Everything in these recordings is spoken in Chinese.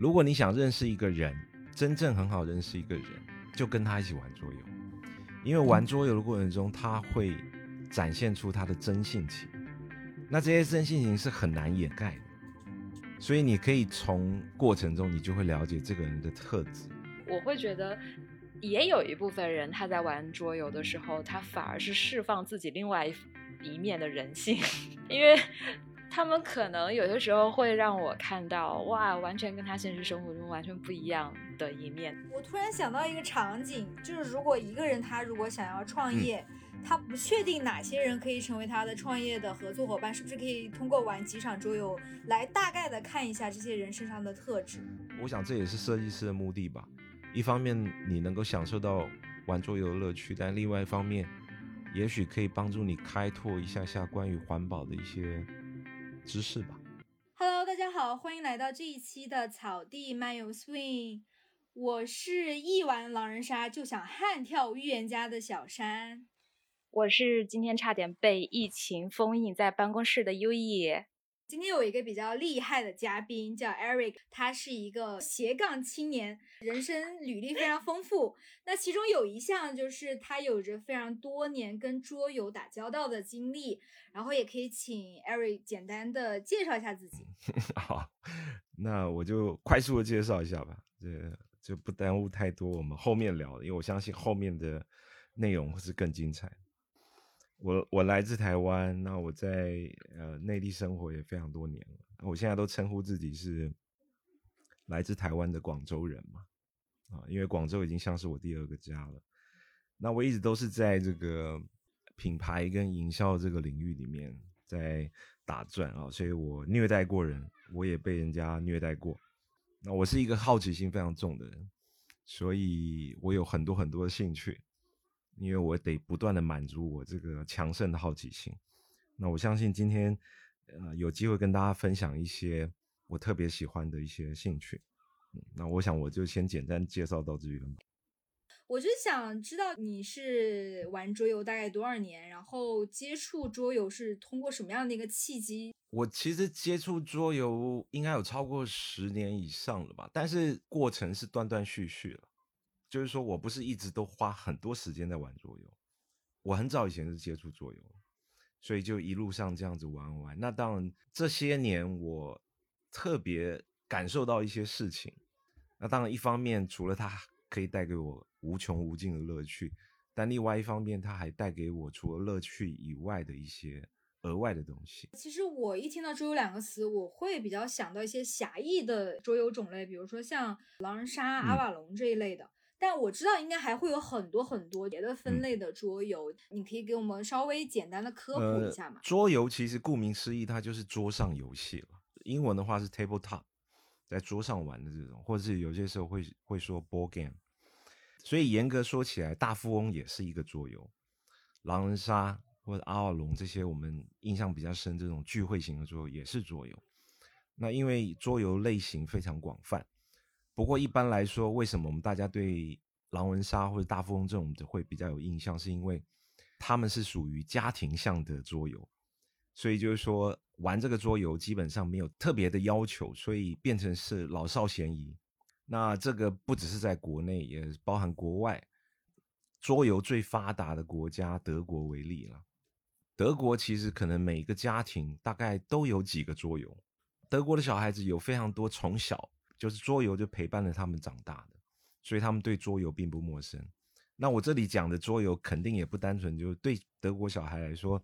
如果你想认识一个人，真正很好认识一个人，就跟他一起玩桌游，因为玩桌游的过程中，他会展现出他的真性情，那这些真性情是很难掩盖的，所以你可以从过程中，你就会了解这个人的特质。我会觉得，也有一部分人他在玩桌游的时候，他反而是释放自己另外一一面的人性，因为。他们可能有的时候会让我看到哇，完全跟他现实生活中完全不一样的一面。我突然想到一个场景，就是如果一个人他如果想要创业，他不确定哪些人可以成为他的创业的合作伙伴，是不是可以通过玩几场桌游来大概的看一下这些人身上的特质？我想这也是设计师的目的吧。一方面你能够享受到玩桌游的乐趣，但另外一方面，也许可以帮助你开拓一下下关于环保的一些。知识吧。Hello，大家好，欢迎来到这一期的草地漫游 Swing。我是一玩狼人杀就想悍跳预言家的小山。我是今天差点被疫情封印在办公室的优异。今天有一个比较厉害的嘉宾，叫 Eric，他是一个斜杠青年，人生履历非常丰富。那其中有一项就是他有着非常多年跟桌游打交道的经历。然后也可以请 Eric 简单的介绍一下自己。好，那我就快速的介绍一下吧，这就不耽误太多我们后面聊的，因为我相信后面的内容会是更精彩。我我来自台湾，那我在呃内地生活也非常多年了，我现在都称呼自己是来自台湾的广州人嘛，啊，因为广州已经像是我第二个家了。那我一直都是在这个品牌跟营销这个领域里面在打转啊，所以我虐待过人，我也被人家虐待过。那我是一个好奇心非常重的人，所以我有很多很多的兴趣。因为我得不断的满足我这个强盛的好奇心，那我相信今天，呃，有机会跟大家分享一些我特别喜欢的一些兴趣，嗯，那我想我就先简单介绍到这边吧。我就想知道你是玩桌游大概多少年，然后接触桌游是通过什么样的一个契机？我其实接触桌游应该有超过十年以上了吧，但是过程是断断续续了。就是说我不是一直都花很多时间在玩桌游，我很早以前是接触桌游，所以就一路上这样子玩玩。那当然这些年我特别感受到一些事情。那当然一方面除了它可以带给我无穷无尽的乐趣，但另外一方面它还带给我除了乐趣以外的一些额外的东西。其实我一听到桌游两个词，我会比较想到一些狭义的桌游种类，比如说像狼人杀、阿瓦隆这一类的。但我知道应该还会有很多很多别的分类的桌游，你可以给我们稍微简单的科普一下吗？桌游其实顾名思义，它就是桌上游戏了。英文的话是 tabletop，在桌上玩的这种，或者是有些时候会会说 board game。所以严格说起来，大富翁也是一个桌游，狼人杀或者阿瓦隆这些我们印象比较深这种聚会型的桌游也是桌游。那因为桌游类型非常广泛。不过一般来说，为什么我们大家对狼人杀或者大富翁这种的会比较有印象？是因为他们是属于家庭向的桌游，所以就是说玩这个桌游基本上没有特别的要求，所以变成是老少咸宜。那这个不只是在国内，也包含国外。桌游最发达的国家德国为例了，德国其实可能每个家庭大概都有几个桌游。德国的小孩子有非常多从小。就是桌游就陪伴着他们长大的，所以他们对桌游并不陌生。那我这里讲的桌游肯定也不单纯，就是对德国小孩来说，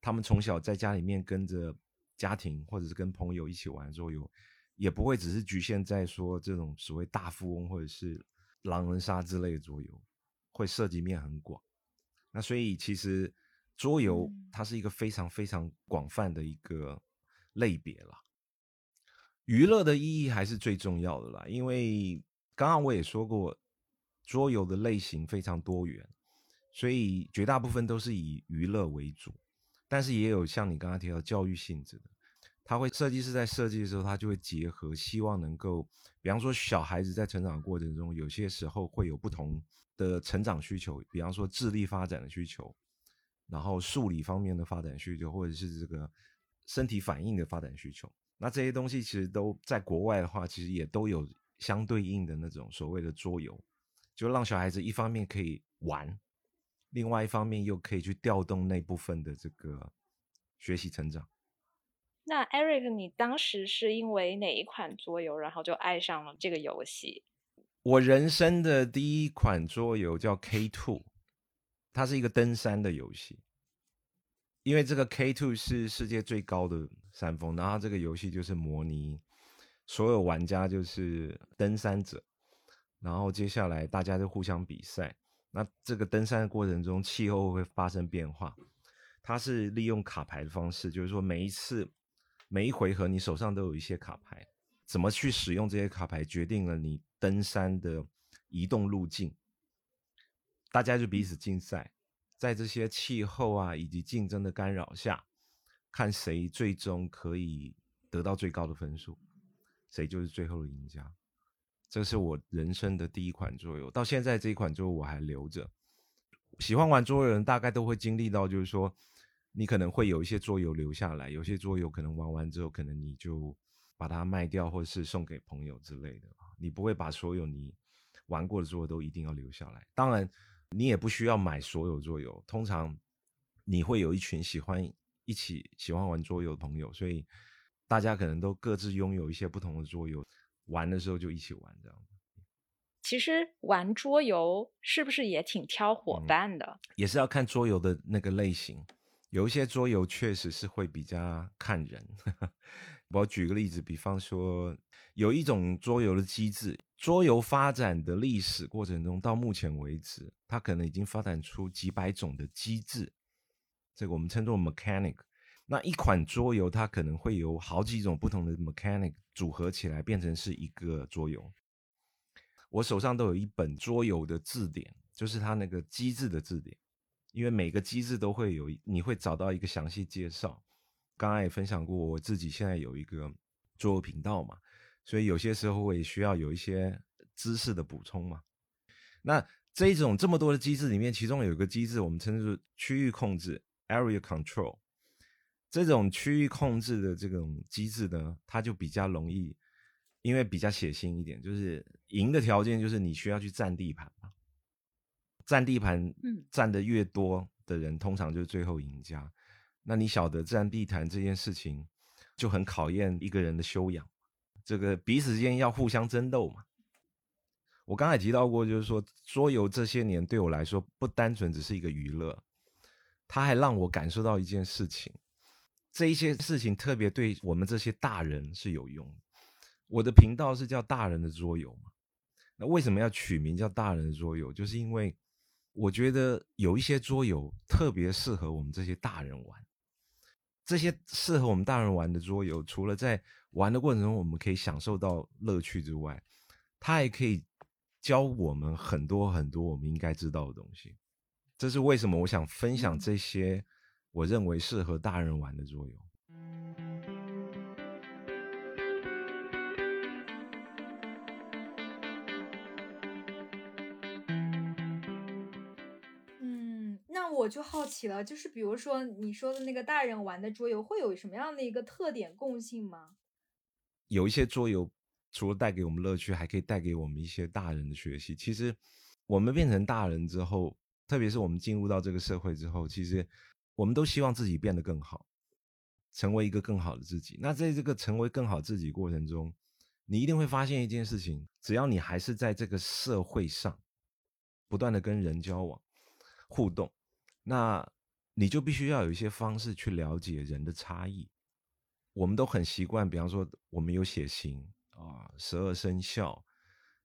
他们从小在家里面跟着家庭或者是跟朋友一起玩桌游，也不会只是局限在说这种所谓大富翁或者是狼人杀之类的桌游，会涉及面很广。那所以其实桌游它是一个非常非常广泛的一个类别了。娱乐的意义还是最重要的啦，因为刚刚我也说过，桌游的类型非常多元，所以绝大部分都是以娱乐为主，但是也有像你刚刚提到教育性质的，他会设计师在设计的时候，他就会结合，希望能够，比方说小孩子在成长过程中，有些时候会有不同的成长需求，比方说智力发展的需求，然后数理方面的发展需求，或者是这个身体反应的发展需求。那这些东西其实都在国外的话，其实也都有相对应的那种所谓的桌游，就让小孩子一方面可以玩，另外一方面又可以去调动那部分的这个学习成长。那 Eric，你当时是因为哪一款桌游，然后就爱上了这个游戏？我人生的第一款桌游叫 K Two，它是一个登山的游戏。因为这个 K Two 是世界最高的山峰，然后这个游戏就是模拟所有玩家就是登山者，然后接下来大家就互相比赛。那这个登山的过程中，气候会发生变化。它是利用卡牌的方式，就是说每一次每一回合你手上都有一些卡牌，怎么去使用这些卡牌，决定了你登山的移动路径。大家就彼此竞赛。在这些气候啊以及竞争的干扰下，看谁最终可以得到最高的分数，谁就是最后的赢家。这是我人生的第一款桌游，到现在这一款桌游我还留着。喜欢玩桌游的人大概都会经历到，就是说你可能会有一些桌游留下来，有些桌游可能玩完之后，可能你就把它卖掉，或者是送给朋友之类的。你不会把所有你玩过的桌游都一定要留下来，当然。你也不需要买所有桌游，通常你会有一群喜欢一起喜欢玩桌游的朋友，所以大家可能都各自拥有一些不同的桌游，玩的时候就一起玩这样。其实玩桌游是不是也挺挑伙伴的？也是要看桌游的那个类型，有一些桌游确实是会比较看人。我举个例子，比方说有一种桌游的机制。桌游发展的历史过程中，到目前为止，它可能已经发展出几百种的机制，这个我们称作 mechanic。那一款桌游，它可能会有好几种不同的 mechanic 组合起来，变成是一个桌游。我手上都有一本桌游的字典，就是它那个机制的字典，因为每个机制都会有，你会找到一个详细介绍。刚刚也分享过，我自己现在有一个桌游频道嘛。所以有些时候我也需要有一些知识的补充嘛。那这种这么多的机制里面，其中有一个机制我们称之区域控制 （area control）。这种区域控制的这种机制呢，它就比较容易，因为比较血腥一点，就是赢的条件就是你需要去占地盘嘛。占地盘，占的越多的人，通常就是最后赢家。那你晓得占地盘这件事情，就很考验一个人的修养。这个彼此之间要互相争斗嘛。我刚才提到过，就是说桌游这些年对我来说不单纯只是一个娱乐，他还让我感受到一件事情。这一些事情特别对我们这些大人是有用。我的频道是叫“大人的桌游”嘛。那为什么要取名叫“大人的桌游”？就是因为我觉得有一些桌游特别适合我们这些大人玩。这些适合我们大人玩的桌游，除了在玩的过程中，我们可以享受到乐趣之外，它还可以教我们很多很多我们应该知道的东西。这是为什么我想分享这些我认为适合大人玩的桌游。嗯，那我就好奇了，就是比如说你说的那个大人玩的桌游，会有什么样的一个特点共性吗？有一些桌游，除了带给我们乐趣，还可以带给我们一些大人的学习。其实，我们变成大人之后，特别是我们进入到这个社会之后，其实我们都希望自己变得更好，成为一个更好的自己。那在这个成为更好自己过程中，你一定会发现一件事情：只要你还是在这个社会上不断的跟人交往、互动，那你就必须要有一些方式去了解人的差异。我们都很习惯，比方说，我们有血型啊，十二生肖、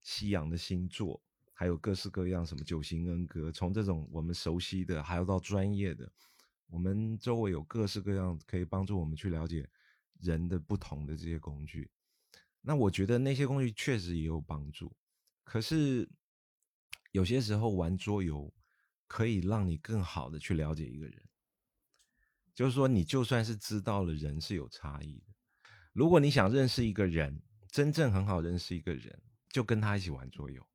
西洋的星座，还有各式各样什么九型人格。从这种我们熟悉的，还要到专业的，我们周围有各式各样可以帮助我们去了解人的不同的这些工具。那我觉得那些工具确实也有帮助，可是有些时候玩桌游可以让你更好的去了解一个人。就是说，你就算是知道了人是有差异的，如果你想认识一个人，真正很好认识一个人，就跟他一起玩桌游，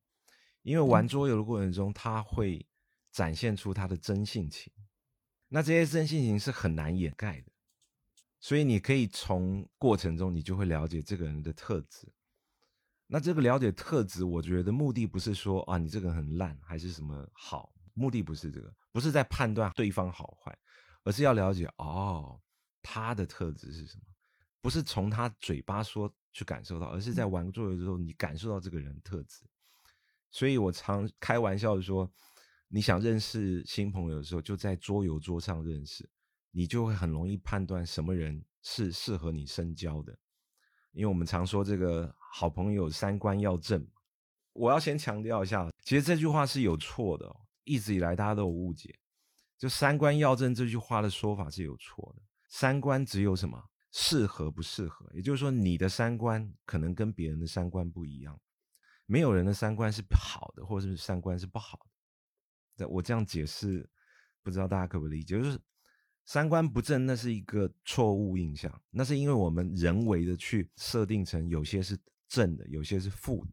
因为玩桌游的过程中，他会展现出他的真性情，那这些真性情是很难掩盖的，所以你可以从过程中，你就会了解这个人的特质。那这个了解特质，我觉得目的不是说啊，你这个人很烂还是什么好，目的不是这个，不是在判断对方好坏。而是要了解哦，他的特质是什么？不是从他嘴巴说去感受到，而是在玩桌游的时候，你感受到这个人特质。所以我常开玩笑的说，你想认识新朋友的时候，就在桌游桌上认识，你就会很容易判断什么人是适合你深交的。因为我们常说这个好朋友三观要正，我要先强调一下，其实这句话是有错的，一直以来大家都有误解。就三观要正这句话的说法是有错的。三观只有什么适合不适合，也就是说你的三观可能跟别人的三观不一样。没有人的三观是好的，或者是三观是不好的。我这样解释，不知道大家可不可理解？就是三观不正，那是一个错误印象，那是因为我们人为的去设定成有些是正的，有些是负的。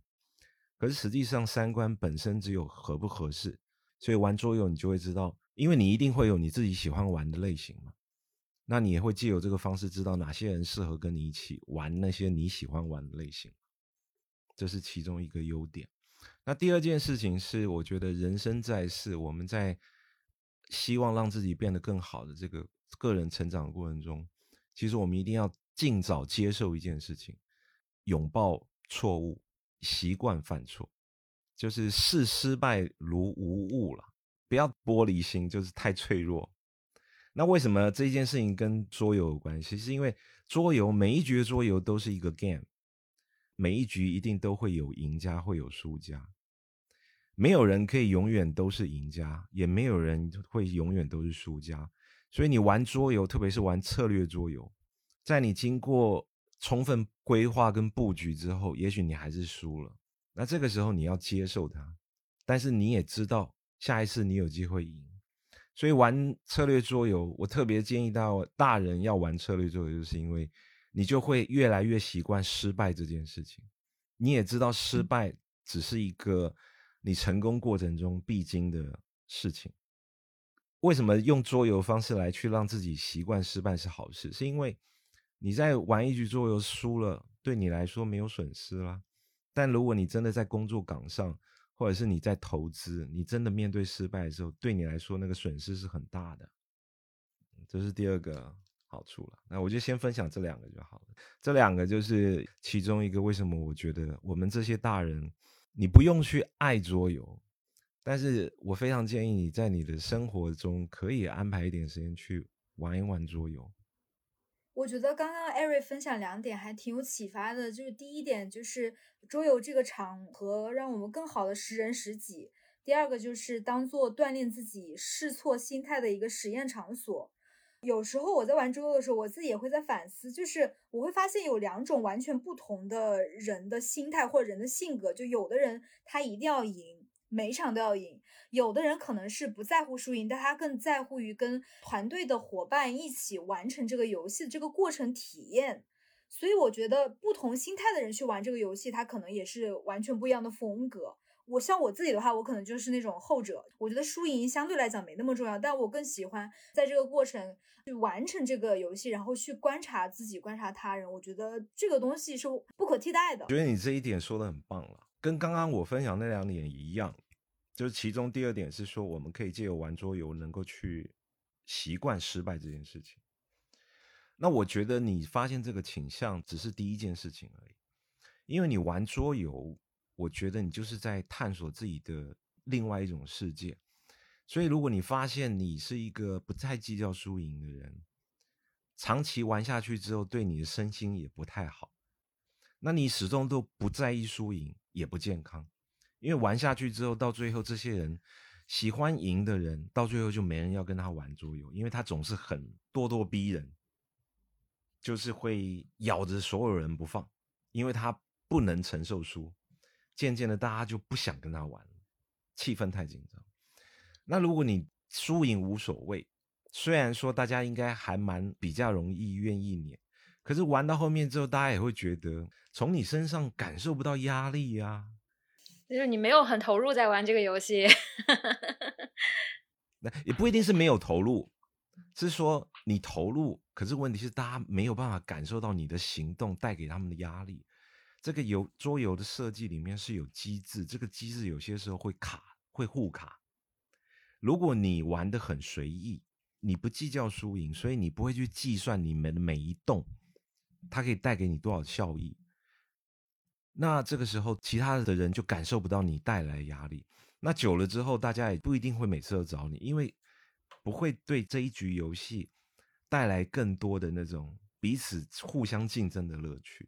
可是实际上三观本身只有合不合适，所以玩桌游你就会知道。因为你一定会有你自己喜欢玩的类型嘛，那你也会借由这个方式知道哪些人适合跟你一起玩那些你喜欢玩的类型，这是其中一个优点。那第二件事情是，我觉得人生在世，我们在希望让自己变得更好的这个个人成长过程中，其实我们一定要尽早接受一件事情，拥抱错误，习惯犯错，就是视失败如无物了。不要玻璃心，就是太脆弱。那为什么这件事情跟桌游有关系？是因为桌游每一局桌游都是一个 game，每一局一定都会有赢家，会有输家。没有人可以永远都是赢家，也没有人会永远都是输家。所以你玩桌游，特别是玩策略桌游，在你经过充分规划跟布局之后，也许你还是输了。那这个时候你要接受它，但是你也知道。下一次你有机会赢，所以玩策略桌游，我特别建议到大人要玩策略桌游，就是因为你就会越来越习惯失败这件事情。你也知道失败只是一个你成功过程中必经的事情。为什么用桌游方式来去让自己习惯失败是好事？是因为你在玩一局桌游输了，对你来说没有损失啦。但如果你真的在工作岗上，或者是你在投资，你真的面对失败的时候，对你来说那个损失是很大的，这是第二个好处了。那我就先分享这两个就好了。这两个就是其中一个，为什么我觉得我们这些大人，你不用去爱桌游，但是我非常建议你在你的生活中可以安排一点时间去玩一玩桌游。我觉得刚刚艾瑞分享两点还挺有启发的，就是第一点就是桌游这个场合让我们更好的识人识己，第二个就是当做锻炼自己试错心态的一个实验场所。有时候我在玩桌游的时候，我自己也会在反思，就是我会发现有两种完全不同的人的心态或者人的性格，就有的人他一定要赢，每一场都要赢。有的人可能是不在乎输赢，但他更在乎于跟团队的伙伴一起完成这个游戏的这个过程体验。所以我觉得不同心态的人去玩这个游戏，他可能也是完全不一样的风格。我像我自己的话，我可能就是那种后者。我觉得输赢相对来讲没那么重要，但我更喜欢在这个过程去完成这个游戏，然后去观察自己、观察他人。我觉得这个东西是不可替代的。觉得你这一点说的很棒了，跟刚刚我分享那两点一样。就是其中第二点是说，我们可以借由玩桌游，能够去习惯失败这件事情。那我觉得你发现这个倾向只是第一件事情而已，因为你玩桌游，我觉得你就是在探索自己的另外一种世界。所以，如果你发现你是一个不太计较输赢的人，长期玩下去之后，对你的身心也不太好。那你始终都不在意输赢，也不健康。因为玩下去之后，到最后这些人喜欢赢的人，到最后就没人要跟他玩桌游，因为他总是很咄咄逼人，就是会咬着所有人不放，因为他不能承受输，渐渐的大家就不想跟他玩了，气氛太紧张。那如果你输赢无所谓，虽然说大家应该还蛮比较容易愿意撵，可是玩到后面之后，大家也会觉得从你身上感受不到压力呀、就是你没有很投入在玩这个游戏。那也不一定是没有投入，是说你投入，可是问题是大家没有办法感受到你的行动带给他们的压力。这个游桌游的设计里面是有机制，这个机制有些时候会卡，会互卡。如果你玩的很随意，你不计较输赢，所以你不会去计算你们的每一动，它可以带给你多少效益。那这个时候，其他的人就感受不到你带来的压力。那久了之后，大家也不一定会每次都找你，因为不会对这一局游戏带来更多的那种彼此互相竞争的乐趣。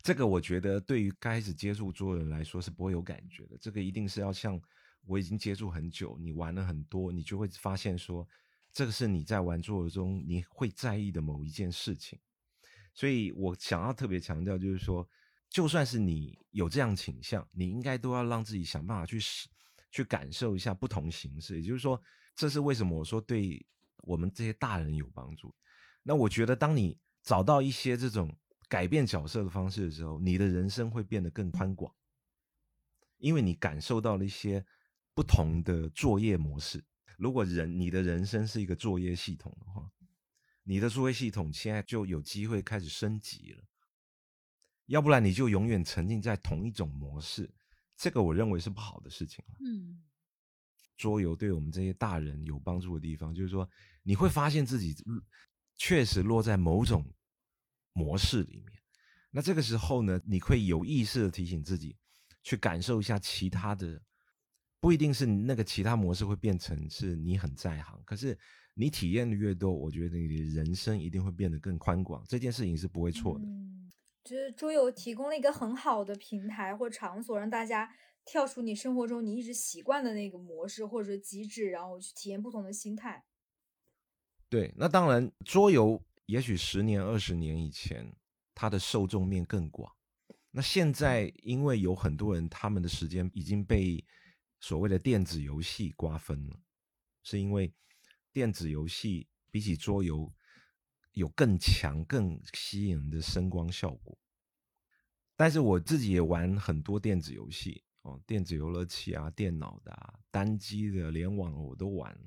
这个我觉得对于开始接触桌游人来说是不会有感觉的。这个一定是要像我已经接触很久，你玩了很多，你就会发现说，这个是你在玩桌游中你会在意的某一件事情。所以我想要特别强调，就是说，就算是你有这样倾向，你应该都要让自己想办法去试去感受一下不同形式。也就是说，这是为什么我说对我们这些大人有帮助。那我觉得，当你找到一些这种改变角色的方式的时候，你的人生会变得更宽广，因为你感受到了一些不同的作业模式。如果人你的人生是一个作业系统的话，你的作业系统现在就有机会开始升级了。要不然你就永远沉浸在同一种模式，这个我认为是不好的事情了。嗯，桌游对我们这些大人有帮助的地方，就是说你会发现自己确实落在某种模式里面。那这个时候呢，你会有意识的提醒自己，去感受一下其他的，不一定是那个其他模式会变成是你很在行，可是你体验的越多，我觉得你的人生一定会变得更宽广。这件事情是不会错的。嗯，就是桌游提供了一个很好的平台或场所，让大家跳出你生活中你一直习惯的那个模式或者机制，然后去体验不同的心态。对，那当然，桌游也许十年、二十年以前，它的受众面更广。那现在，因为有很多人，他们的时间已经被所谓的电子游戏瓜分了，是因为电子游戏比起桌游有更强、更吸引人的声光效果。但是我自己也玩很多电子游戏哦，电子游乐器啊、电脑的、啊、单机的、联网的我都玩。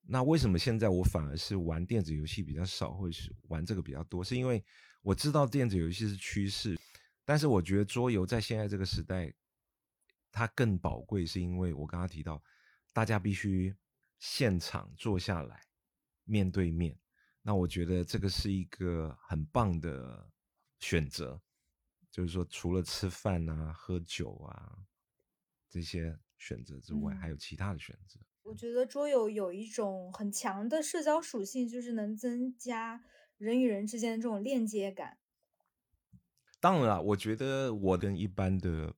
那为什么现在我反而是玩电子游戏比较少，或者是玩这个比较多？是因为我知道电子游戏是趋势，但是我觉得桌游在现在这个时代，它更宝贵，是因为我刚刚提到，大家必须现场坐下来，面对面。那我觉得这个是一个很棒的选择，就是说除了吃饭啊、喝酒啊这些选择之外，嗯还有其他的选择。我觉得桌游有一种很强的社交属性，就是能增加人与人之间的这种链接感。当然了，我觉得我跟一般的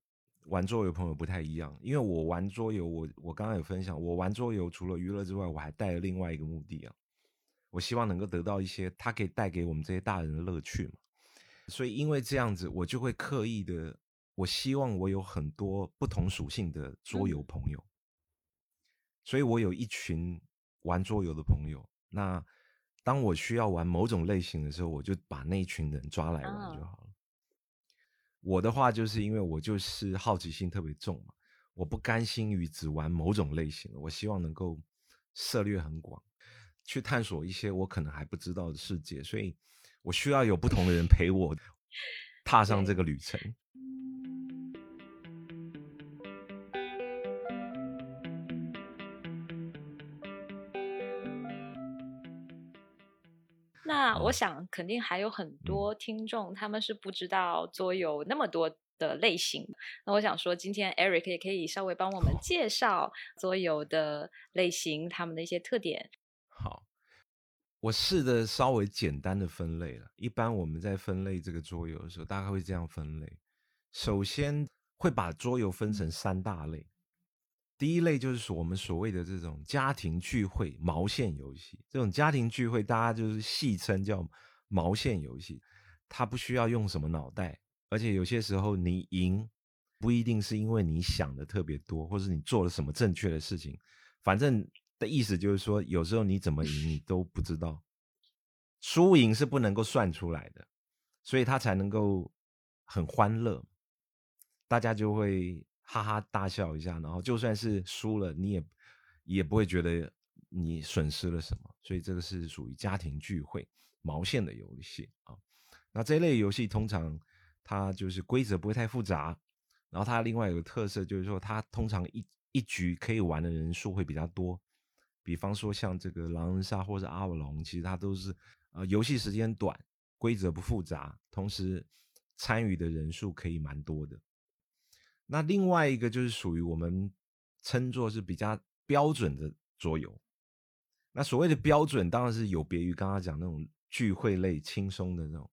玩桌游朋友不太一样，因为我玩桌游，我我刚刚有分享，我玩桌游除了娱乐之外，我还带了另外一个目的啊，我希望能够得到一些它可以带给我们这些大人的乐趣嘛。所以因为这样子，我就会刻意的，我希望我有很多不同属性的桌游朋友，所以我有一群玩桌游的朋友。那当我需要玩某种类型的时候，我就把那一群人抓来玩就啊好了。我的话就是因为我就是好奇心特别重嘛，我不甘心于只玩某种类型的，我希望能够涉猎很广，去探索一些我可能还不知道的世界，所以我需要有不同的人陪我踏上这个旅程。那我嗯想肯定还有很多听众，他们是不知道桌游那么多的类型。那我想说，今天 Eric 也可以稍微帮我们介绍桌游的类型，他们的一些特点。好，我试着稍微简单的分类了。一般我们在分类这个桌游的时候，大概会这样分类：首先会把桌游分成三大类。第一类就是我们所谓的这种家庭聚会毛线游戏，这种家庭聚会大家就是戏称叫毛线游戏，它不需要用什么脑袋，而且有些时候你赢不一定是因为你想的特别多，或是你做了什么正确的事情，反正的意思就是说，有时候你怎么赢你都不知道，输赢是不能够算出来的，所以他才能够很欢乐，大家就会哈哈大笑一下，然后就算是输了，你也也不会觉得你损失了什么，所以这个是属于家庭聚会毛线的游戏啊。那这类游戏通常它就是规则不会太复杂，然后它另外有个特色就是说，它通常一一局可以玩的人数会比较多。比方说像这个狼人杀或者阿瓦隆，其实它都是呃游戏时间短，规则不复杂，同时参与的人数可以蛮多的。那另外一个就是属于我们称作是比较标准的桌游。那所谓的标准，当然是有别于刚刚讲那种聚会类轻松的那种。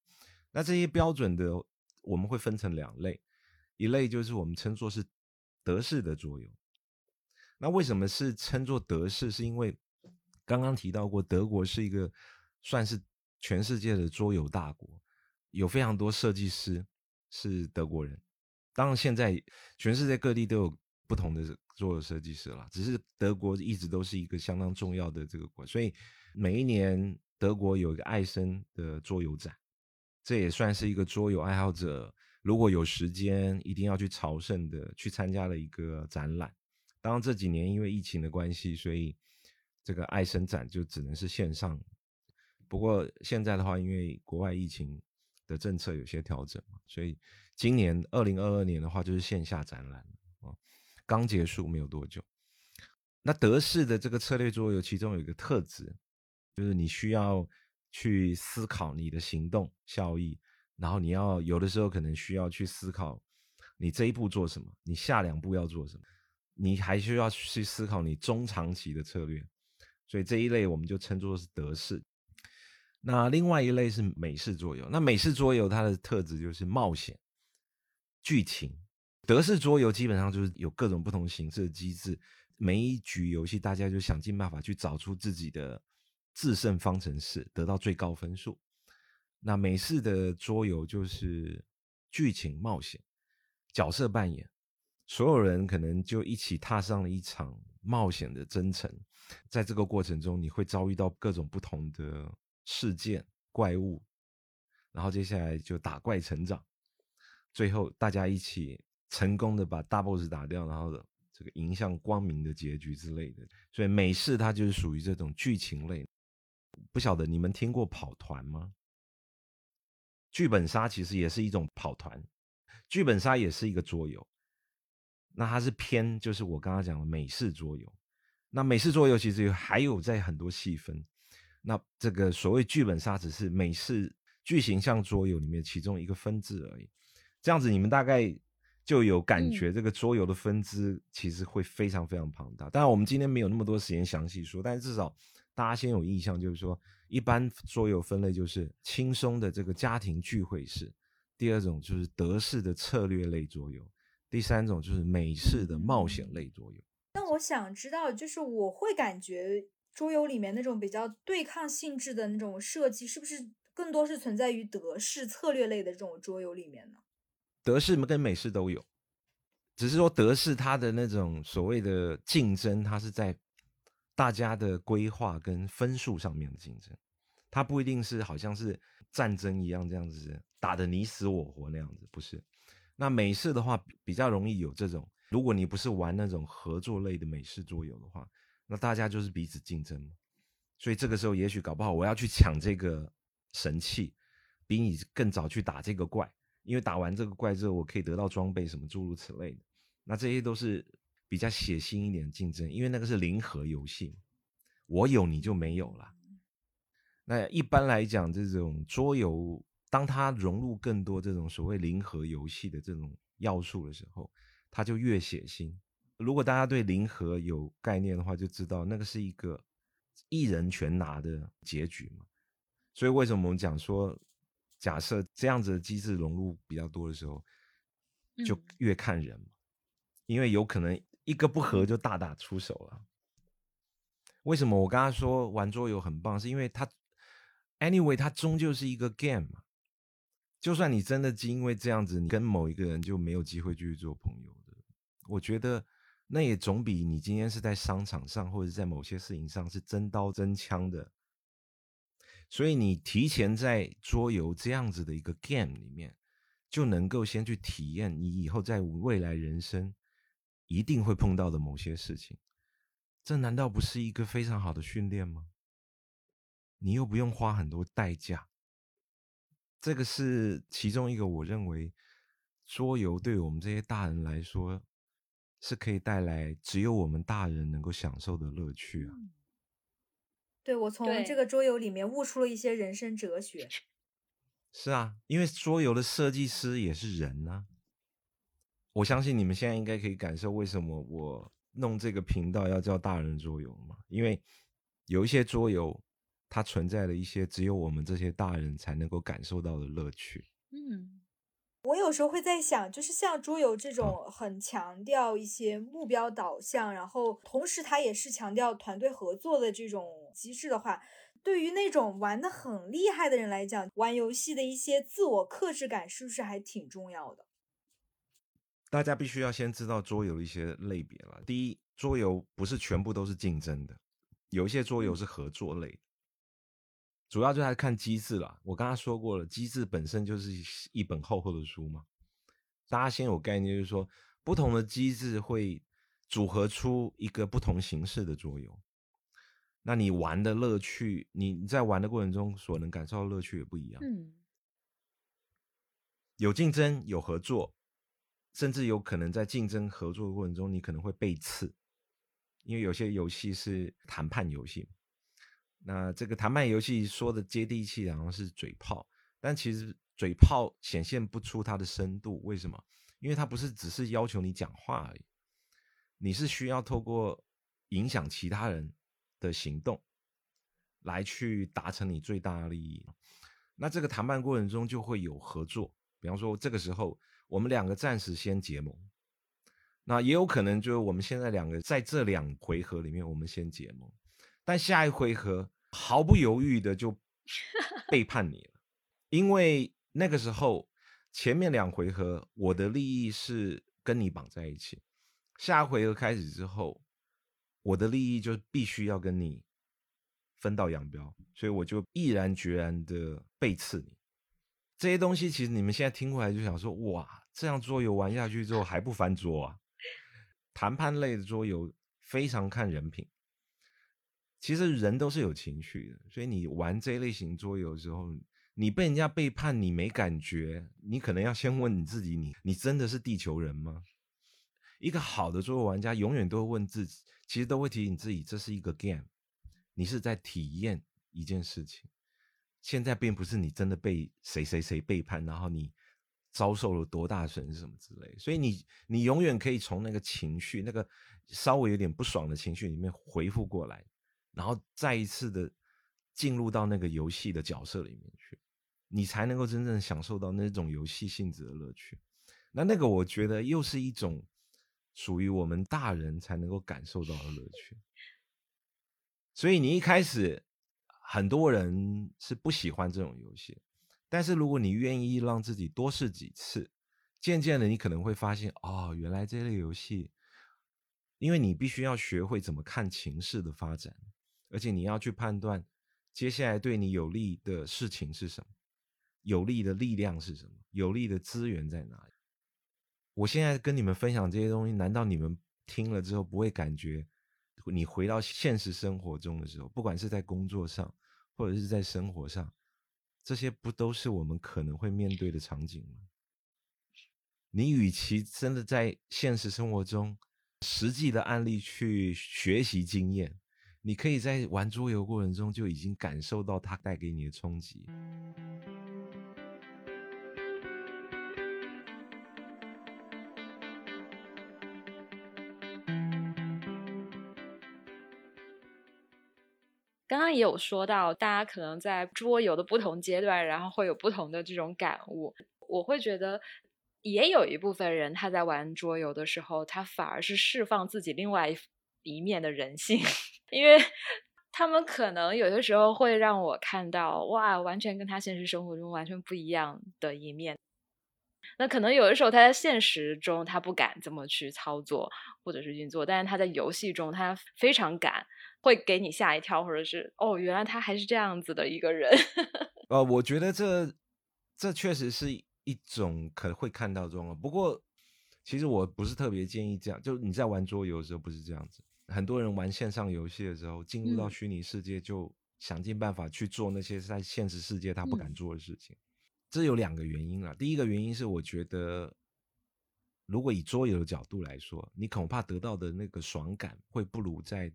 那这些标准的，我们会分成两类，一类就是我们称作是德式的桌游。那为什么是称作德式？是因为刚刚提到过，德国是一个算是全世界的桌游大国，有非常多设计师是德国人。当然，现在全世界各地都有不同的桌游设计师了，只是德国一直都是一个相当重要的这个国，所以每一年德国有一个艾森的桌游展。这也算是一个桌游爱好者，如果有时间，一定要去朝圣的去参加了一个展览。当然这几年因为疫情的关系，所以这个爱森展就只能是线上。不过现在的话，因为国外疫情的政策有些调整嘛，所以今年二零二二年的话就是线下展览啊，刚结束没有多久。那德式的这个策略桌游，其中有一个特质，就是你需要。去思考你的行动效益，然后你要有的时候可能需要去思考，你这一步做什么，你下两步要做什么，你还需要去思考你中长期的策略。所以这一类我们就称作是德式。那另外一类是美式桌游。那美式桌游它的特质就是冒险、剧情。德式桌游基本上就是有各种不同形式的机制，每一局游戏大家就想尽办法去找出自己的。制胜方程式得到最高分数。那美式的桌游就是剧情冒险、角色扮演，所有人可能就一起踏上了一场冒险的征程。在这个过程中，你会遭遇到各种不同的事件、怪物，然后接下来就打怪成长，最后大家一起成功的把大 boss 打掉，然后这个迎向光明的结局之类的。所以美式它就是属于这种剧情类。不晓得你们听过跑团吗？剧本杀其实也是一种跑团，剧本杀也是一个桌游。那它是偏就是我刚刚讲的美式桌游。那美式桌游其实还有在很多细分。那这个所谓剧本杀只是美式剧情像桌游里面其中一个分支而已。这样子你们大概就有感觉，这个桌游的分支其实会非常非常庞大。当然我们今天没有那么多时间详细说，但是至少。大家先有印象，就是说，一般桌游分类就是轻松的这个家庭聚会式，第二种就是德式的策略类桌游，第三种就是美式的冒险类桌游。那我想知道，就是我会感觉桌游里面那种比较对抗性质的那种设计，是不是更多是存在于德式策略类的这种桌游里面呢？德式跟美式都有，只是说德式它的那种所谓的竞争，它是在。大家的规划跟分数上面的竞争，它不一定是好像是战争一样这样子打的你死我活那样子，不是。那美式的话比较容易有这种，如果你不是玩那种合作类的美式桌游的话，那大家就是彼此竞争。所以这个时候也许搞不好我要去抢这个神器，比你更早去打这个怪，因为打完这个怪之后我可以得到装备什么诸如此类的。那这些都是。比较血腥一点的竞争，因为那个是零和游戏，我有你就没有了。那一般来讲，这种桌游，当它融入更多这种所谓零和游戏的这种要素的时候，它就越血腥。如果大家对零和有概念的话，就知道那个是一个一人全拿的结局嘛。所以为什么我们讲说，假设这样子的机制融入比较多的时候，就越看人嘛，因为有可能。一个不合就大打出手了。为什么我刚刚说玩桌游很棒？是因为它，anyway，它终究是一个 game 嘛，就算你真的因为这样子，你跟某一个人就没有机会继续做朋友的，我觉得那也总比你今天是在商场上或者在某些事情上是真刀真枪的。所以你提前在桌游这样子的一个 game 里面，就能够先去体验你以后在未来人生一定会碰到的某些事情，这难道不是一个非常好的训练吗？你又不用花很多代价。这个是其中一个，我认为桌游对我们这些大人来说是可以带来只有我们大人能够享受的乐趣啊。对，我从这个桌游里面悟出了一些人生哲学。是啊，因为桌游的设计师也是人呢。我相信你们现在应该可以感受为什么我弄这个频道要叫大人桌游嘛，因为有一些桌游。它存在了一些只有我们这些大人才能够感受到的乐趣。嗯，我有时候会在想，就是像桌游这种很强调一些目标导向，然后同时它也是强调团队合作的这种机制的话，对于那种玩的很厉害的人来讲，玩游戏的一些自我克制感是不是还挺重要的？大家必须要先知道桌游的一些类别了。第一，桌游不是全部都是竞争的，有一些桌游是合作类。主要就还看机制了。我刚刚说过了，机制本身就是一本厚厚的书嘛。大家先有概念，就是说不同的机制会组合出一个不同形式的桌游。那你玩的乐趣，你在玩的过程中所能感受到乐趣也不一样。嗯，有竞争，有合作，甚至有可能在竞争合作的过程中，你可能会被刺，因为有些游戏是谈判游戏。那这个谈判游戏说的接地气，然后是嘴炮，但其实嘴炮显现不出它的深度。为什么？因为它不是只是要求你讲话而已，你是需要透过影响其他人的行动，来去达成你最大利益。那这个谈判过程中就会有合作，比方说这个时候我们两个暂时先结盟，那也有可能就是我们现在两个在这两回合里面我们先结盟，但下一回合。毫不犹豫的就背叛你了，因为那个时候前面两回合我的利益是跟你绑在一起，下回合开始之后，我的利益就必须要跟你分道扬镳，所以我就毅然决然的背刺你。这些东西其实你们现在听过来就想说，哇，这样桌游玩下去之后还不翻桌啊？谈判类的桌游非常看人品。其实人都是有情绪的，所以你玩这类型桌游的时候，你被人家背叛，你没感觉，你可能要先问你自己：你你真的是地球人吗？一个好的桌游玩家永远都会问自己，其实都会提醒自己，这是一个 game，你是在体验一件事情。现在并不是你真的被谁谁谁背叛，然后你遭受了多大损失什么之类。所以你你永远可以从那个情绪，那个稍微有点不爽的情绪里面回复过来。然后再一次的进入到那个游戏的角色里面去，你才能够真正享受到那种游戏性质的乐趣。那那个我觉得又是一种属于我们大人才能够感受到的乐趣。所以你一开始很多人是不喜欢这种游戏，但是如果你愿意让自己多试几次，渐渐的你可能会发现，哦，原来这类游戏，因为你必须要学会怎么看情势的发展。而且你要去判断，接下来对你有利的事情是什么，有利的力量是什么，有利的资源在哪里？我现在跟你们分享这些东西，难道你们听了之后不会感觉，你回到现实生活中的时候，不管是在工作上，或者是在生活上，这些不都是我们可能会面对的场景吗？你与其真的在现实生活中实际的案例去学习经验。你可以在玩桌游过程中就已经感受到它带给你的冲击。刚刚也有说到，大家可能在桌游的不同阶段，然后会有不同的这种感悟。我会觉得，也有一部分人他在玩桌游的时候，他反而是释放自己另外一一面的人性。因为他们可能有的时候会让我看到哇，完全跟他现实生活中完全不一样的一面。那可能有的时候他在现实中他不敢这么去操作或者是运作，但是他在游戏中他非常敢，会给你吓一跳，或者是哦，原来他还是这样子的一个人。呃，我觉得这这确实是一种可能会看到状况。不过其实我不是特别建议这样，就你在玩桌游的时候不是这样子。很多人玩线上游戏的时候，进入到虚拟世界就想尽办法去做那些在现实世界他不敢做的事情。这有两个原因啊。第一个原因是，我觉得如果以桌游的角度来说，你恐怕得到的那个爽感会不如在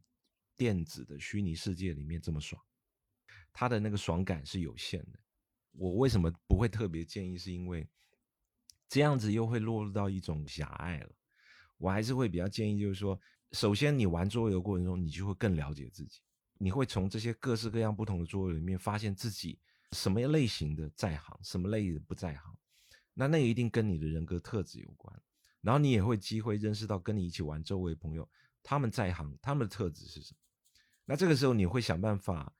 电子的虚拟世界里面这么爽。它的那个爽感是有限的。我为什么不会特别建议？是因为这样子又会落入到一种狭隘了。我还是会比较建议，就是说，首先你玩桌游过程中，你就会更了解自己，你会从这些各式各样不同的桌游里面发现自己。什么类型的在行，什么类的不在行，那那一定跟你的人格特质有关。然后你也会机会认识到跟你一起玩周围朋友，他们在行，他们的特质是什么？那这个时候你会想办法，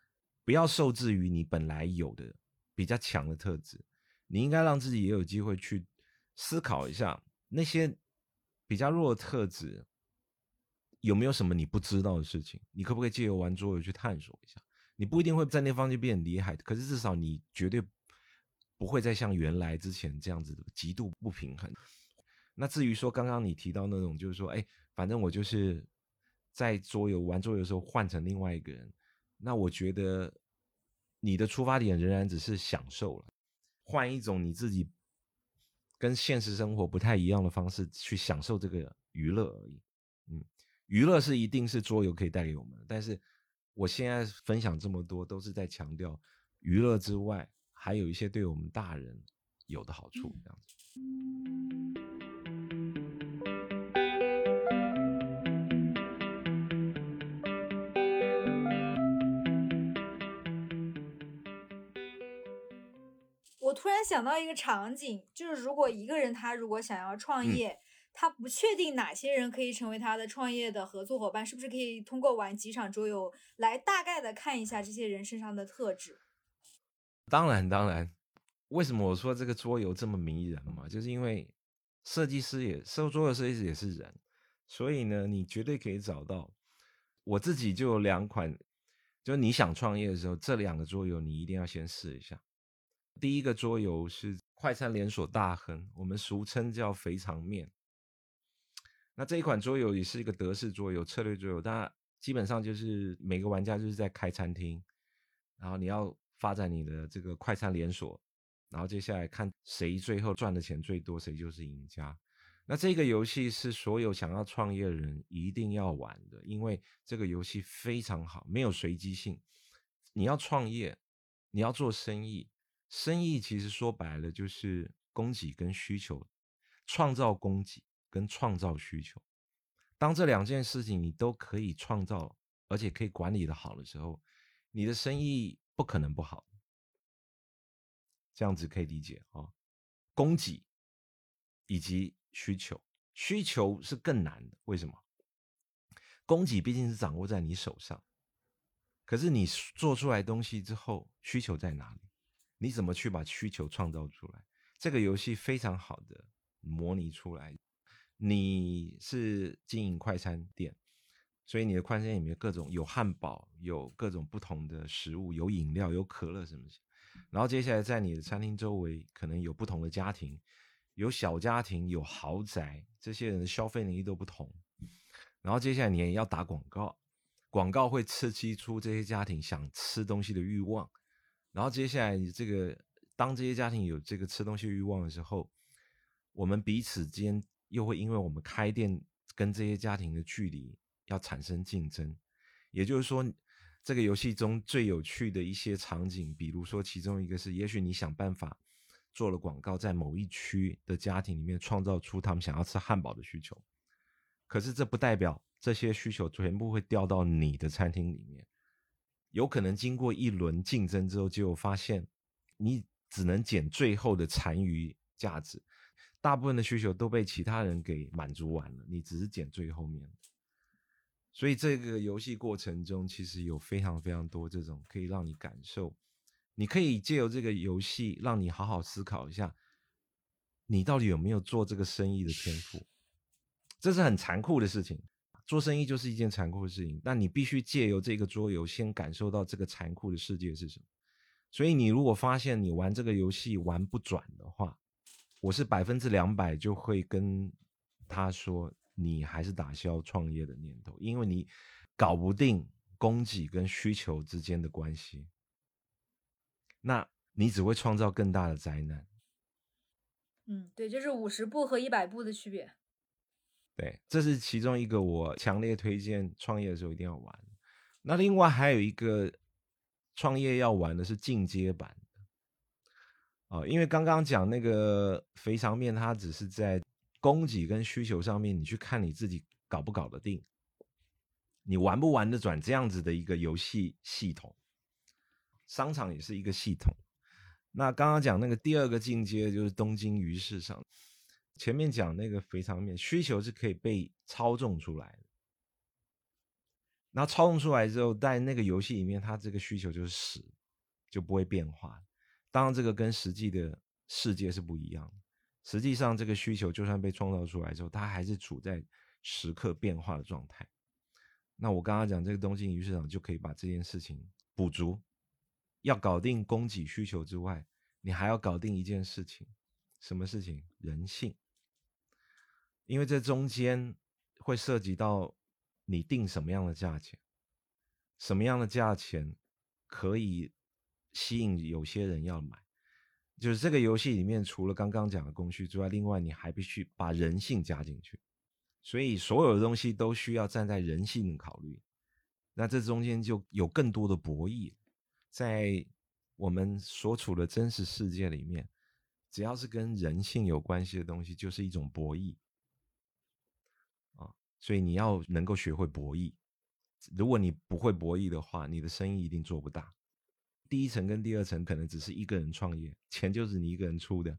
不要受制于你本来有的比较强的特质，你应该让自己也有机会去思考一下那些比较弱的特质有没有什么你不知道的事情，你可不可以借由玩桌游去探索一下？你不一定会在那方面变厉害，可是至少你绝对不会再像原来之前这样子的极度不平衡。那至于说刚刚你提到那种，就是说，哎，反正我就是在桌游玩桌游的时候换成另外一个人，那我觉得你的出发点仍然只是享受了，换一种你自己跟现实生活不太一样的方式去享受这个娱乐而已。嗯，娱乐是一定是桌游可以带给我们的，但是。我现在分享这么多，都是在强调娱乐之外，还有一些对我们大人有的好处。这样子。我突然想到一个场景，就是如果一个人他如果想要创业。他不确定哪些人可以成为他的创业的合作伙伴，是不是可以通过玩几场桌游来大概的看一下这些人身上的特质？当然，当然。为什么我说这个桌游这么迷人嘛？就是因为设计师也设桌游设计师也是人，所以呢，你绝对可以找到。我自己就有两款，就你想创业的时候，这两个桌游你一定要先试一下。第一个桌游是快餐连锁大亨，我们俗称叫肥肠面。那这一款桌游也是一个德式桌游、策略桌游，它基本上就是每个玩家就是在开餐厅，然后你要发展你的这个快餐连锁，然后接下来看谁最后赚的钱最多，谁就是赢家。那这个游戏是所有想要创业的人一定要玩的，因为这个游戏非常好，没有随机性。你要创业，你要做生意，生意其实说白了就是供给跟需求，创造供给。跟创造需求，当这两件事情你都可以创造，而且可以管理的好的时候，你的生意不可能不好。这样子可以理解啊，供给以及需求，需求是更难的。为什么？供给毕竟是掌握在你手上，可是你做出来东西之后，需求在哪里？你怎么去把需求创造出来？这个游戏非常好的模拟出来。你是经营快餐店，所以你的快餐店里面各种有汉堡，有各种不同的食物，有饮料，有可乐什么。然后接下来在你的餐厅周围可能有不同的家庭，有小家庭，有豪宅，这些人的消费能力都不同。然后接下来你也要打广告，广告会刺激出这些家庭想吃东西的欲望。然后接下来你这个当这些家庭有这个吃东西欲望的时候，我们彼此间。又会因为我们开店跟这些家庭的距离要产生竞争，也就是说，这个游戏中最有趣的一些场景，比如说其中一个是，也许你想办法做了广告，在某一区的家庭里面创造出他们想要吃汉堡的需求，可是这不代表这些需求全部会掉到你的餐厅里面，有可能经过一轮竞争之后，结果发现你只能捡最后的残余价值。大部分的需求都被其他人给满足完了，你只是捡最后面。所以这个游戏过程中，其实有非常非常多这种可以让你感受，你可以借由这个游戏，让你好好思考一下，你到底有没有做这个生意的天赋。这是很残酷的事情，做生意就是一件残酷的事情。那你必须借由这个桌游，先感受到这个残酷的世界是什么。所以，你如果发现你玩这个游戏玩不转的话，我是百分之两百就会跟他说，你还是打消创业的念头，因为你搞不定供给跟需求之间的关系，那你只会创造更大的灾难。嗯，对，就是五十步和一百步的区别。对，这是其中一个我强烈推荐创业的时候一定要玩。那另外还有一个。创业要玩的是进阶版的啊，因为刚刚讲那个肥肠面，它只是在供给跟需求上面，你去看你自己搞不搞得定，你玩不玩得转这样子的一个游戏系统。商场也是一个系统。那刚刚讲那个第二个进阶就是东京鱼市场，前面讲那个肥肠面需求是可以被操纵出来的。然后操纵出来之后，在那个游戏里面，它这个需求就是死，就不会变化。当然，这个跟实际的世界是不一样的。实际上，这个需求就算被创造出来之后，它还是处在时刻变化的状态。那我刚刚讲这个东京鱼市场就可以把这件事情补足。要搞定供给需求之外，你还要搞定一件事情，什么事情？人性。因为这中间会涉及到。你定什么样的价钱？什么样的价钱可以吸引有些人要买？就是这个游戏里面，除了刚刚讲的工序之外，另外你还必须把人性加进去。所以所有的东西都需要站在人性考虑。那这中间就有更多的博弈。在我们所处的真实世界里面，只要是跟人性有关系的东西，就是一种博弈。所以你要能够学会博弈。如果你不会博弈的话，你的生意一定做不大。第一层跟第二层可能只是一个人创业，钱就是你一个人出的。